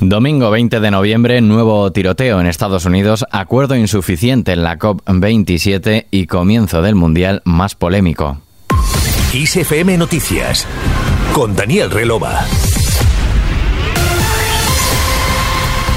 Domingo 20 de noviembre, nuevo tiroteo en Estados Unidos, acuerdo insuficiente en la COP27 y comienzo del Mundial más polémico. ISFM Noticias con Daniel Relova.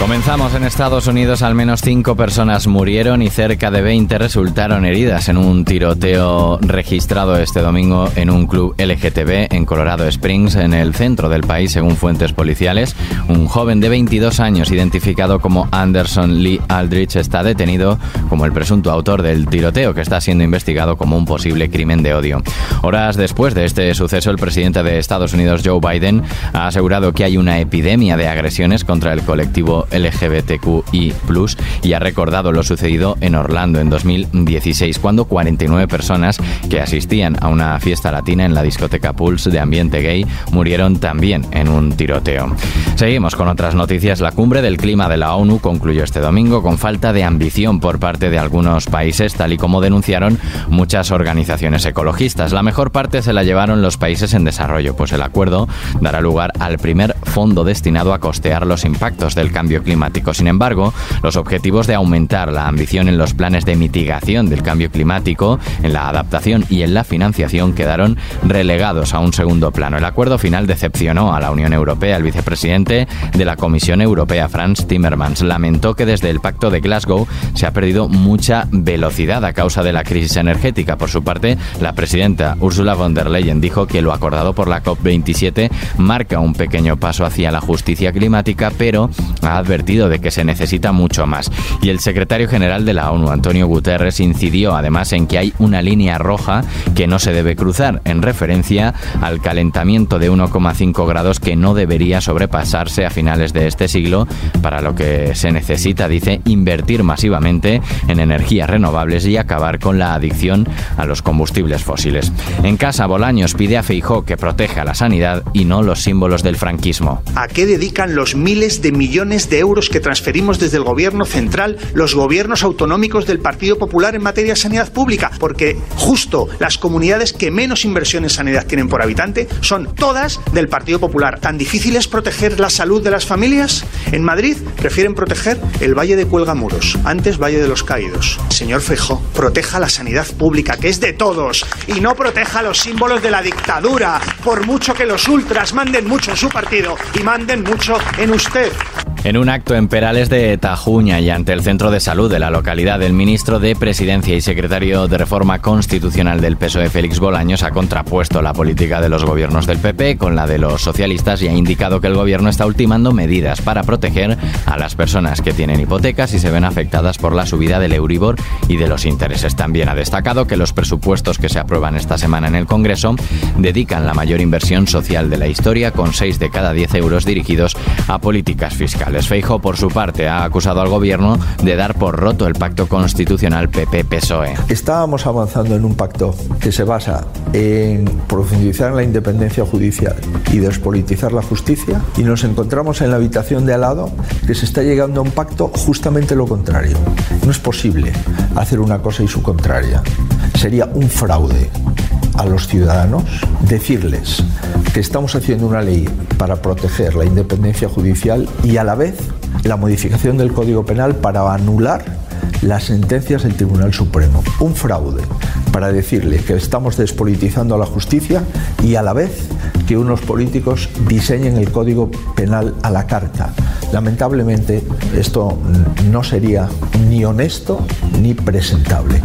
Comenzamos en Estados Unidos, al menos cinco personas murieron y cerca de 20 resultaron heridas en un tiroteo registrado este domingo en un club LGTB en Colorado Springs, en el centro del país, según fuentes policiales. Un joven de 22 años, identificado como Anderson Lee Aldrich, está detenido como el presunto autor del tiroteo, que está siendo investigado como un posible crimen de odio. Horas después de este suceso, el presidente de Estados Unidos, Joe Biden, ha asegurado que hay una epidemia de agresiones contra el colectivo LGBTQI+, y ha recordado lo sucedido en Orlando en 2016, cuando 49 personas que asistían a una fiesta latina en la discoteca Pulse de ambiente gay murieron también en un tiroteo. Seguimos con otras noticias. La cumbre del clima de la ONU concluyó este domingo con falta de ambición por parte de algunos países, tal y como denunciaron muchas organizaciones ecologistas. La mejor parte se la llevaron los países en desarrollo, pues el acuerdo dará lugar al primer fondo destinado a costear los impactos del cambio climático. Sin embargo, los objetivos de aumentar la ambición en los planes de mitigación del cambio climático, en la adaptación y en la financiación quedaron relegados a un segundo plano. El acuerdo final decepcionó a la Unión Europea. El vicepresidente de la Comisión Europea, Franz Timmermans, lamentó que desde el Pacto de Glasgow se ha perdido mucha velocidad a causa de la crisis energética. Por su parte, la presidenta Ursula von der Leyen dijo que lo acordado por la COP27 marca un pequeño paso hacia la justicia climática, pero ha advertido de que se necesita mucho más. Y el secretario general de la ONU, Antonio Guterres, incidió además en que hay una línea roja que no se debe cruzar, en referencia al calentamiento de 1,5 grados que no debería sobrepasarse a finales de este siglo, para lo que se necesita, dice, invertir masivamente en energías renovables y acabar con la adicción a los combustibles fósiles. En casa, Bolaños pide a Feijó que proteja la sanidad y no los símbolos del franquismo. ¿A qué dedican los miles de millones de euros que transferimos desde el gobierno central, los gobiernos autonómicos del Partido Popular en materia de sanidad pública, porque justo las comunidades que menos inversión en sanidad tienen por habitante son todas del Partido Popular. ¿Tan difícil es proteger la salud de las familias? En Madrid prefieren proteger el Valle de Cuelgamuros, antes Valle de los Caídos. Señor Feijó, proteja la sanidad pública, que es de todos, y no proteja los símbolos de la dictadura, por mucho que los ultras manden mucho en su partido y manden mucho en usted. En un acto en Perales de Tajuña y ante el centro de salud de la localidad, el ministro de Presidencia y secretario de Reforma Constitucional del PSOE, Félix Bolaños, ha contrapuesto la política de los gobiernos del PP con la de los socialistas y ha indicado que el gobierno está ultimando medidas para proteger a las personas que tienen hipotecas y se ven afectadas por la subida del Euribor y de los intereses. También ha destacado que los presupuestos que se aprueban esta semana en el Congreso dedican la mayor inversión social de la historia, con 6 de cada 10 euros dirigidos a políticas fiscales. Feijo, por su parte, ha acusado al gobierno de dar por roto el pacto constitucional PP-PSOE. Estábamos avanzando en un pacto que se basa en profundizar en la independencia judicial y despolitizar la justicia y nos encontramos en la habitación de al lado que se está llegando a un pacto justamente lo contrario. No es posible hacer una cosa y su contraria. Sería un fraude a los ciudadanos decirles que estamos haciendo una ley para proteger la independencia judicial y a la vez la modificación del Código Penal para anular las sentencias del Tribunal Supremo. Un fraude para decirle que estamos despolitizando a la justicia y a la vez que unos políticos diseñen el Código Penal a la carta. Lamentablemente esto no sería ni honesto ni presentable.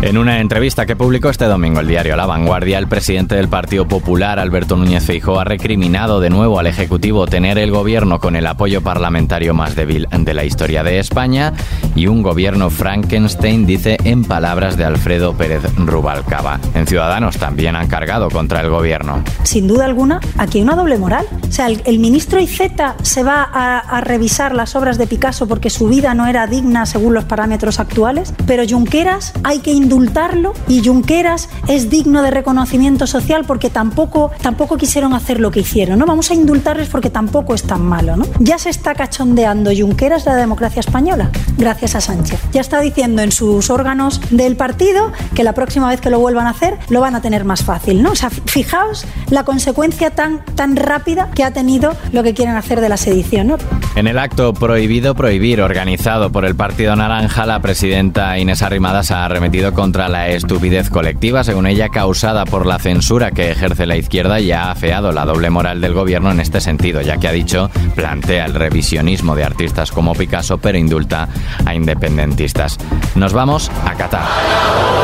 En una entrevista que publicó este domingo el diario La Vanguardia, el presidente del Partido Popular, Alberto Núñez Feijóo, ha recriminado de nuevo al Ejecutivo tener el gobierno con el apoyo parlamentario más débil de la historia de España y un gobierno Frankenstein, dice en palabras de Alfredo Pérez Rubalcaba. En Ciudadanos también han cargado contra el gobierno. Sin duda alguna, aquí hay una doble moral. O sea, el, ministro Iceta se va a, a revisar las obras de Picasso porque su vida no era digna según los parámetros actuales, pero Junqueras hay que indultarlo y Junqueras es digno de reconocimiento social porque tampoco, tampoco quisieron hacer lo que hicieron. ¿no? Vamos a indultarles porque tampoco es tan malo. ¿no? Ya se está cachondeando Junqueras la democracia española, gracias a Sánchez. Ya está diciendo en sus órganos del partido que la próxima vez que lo vuelvan a hacer lo van a tener más fácil. ¿no? O sea, fijaos la consecuencia tan, tan rápida que ha tenido lo que quieren hacer de la sedición. En el acto prohibido prohibir organizado por el Partido Naranja, la presidenta Inés Arrimadas ha arremetido contra la estupidez colectiva, según ella, causada por la censura que ejerce la izquierda y ha afeado la doble moral del gobierno en este sentido, ya que ha dicho plantea el revisionismo de artistas como Picasso, pero indulta a independentistas. Nos vamos a Qatar.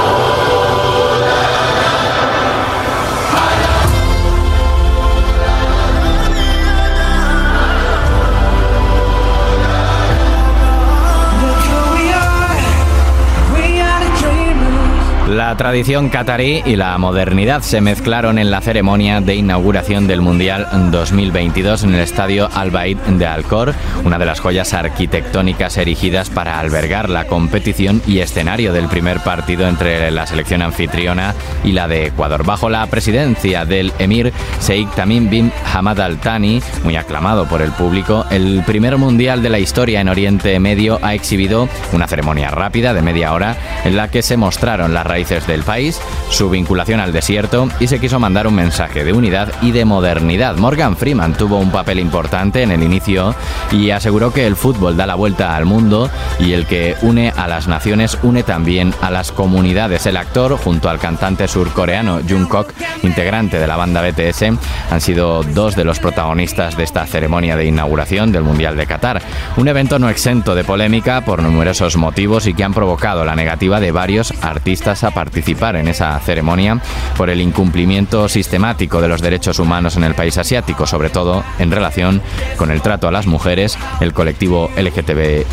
La tradición catarí y la modernidad se mezclaron en la ceremonia de inauguración del Mundial 2022 en el estadio Al Baid de Alcor, una de las joyas arquitectónicas erigidas para albergar la competición y escenario del primer partido entre la selección anfitriona y la de Ecuador. Bajo la presidencia del emir Sheikh Tamim bin Hamad Al Thani, muy aclamado por el público, el primer Mundial de la historia en Oriente Medio ha exhibido una ceremonia rápida de media hora en la que se mostraron las raíces del país, su vinculación al desierto y se quiso mandar un mensaje de unidad y de modernidad. Morgan Freeman tuvo un papel importante en el inicio y aseguró que el fútbol da la vuelta al mundo y el que une a las naciones une también a las comunidades. El actor, junto al cantante surcoreano Jungkook, integrante de la banda BTS, han sido dos de los protagonistas de esta ceremonia de inauguración del Mundial de Qatar. Un evento no exento de polémica por numerosos motivos y que han provocado la negativa de varios artistas a participar en esa ceremonia por el incumplimiento sistemático de los derechos humanos en el país asiático, sobre todo en relación con el trato a las mujeres, el colectivo LGTB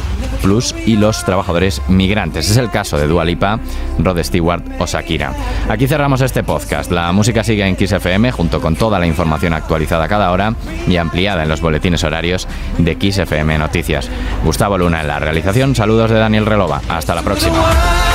y los trabajadores migrantes. Es el caso de Dua Lipa, Rod Stewart o Shakira. Aquí cerramos este podcast. La música sigue en Kiss FM junto con toda la información actualizada cada hora y ampliada en los boletines horarios de Kiss FM Noticias. Gustavo Luna en la realización. Saludos de Daniel Relova. Hasta la próxima.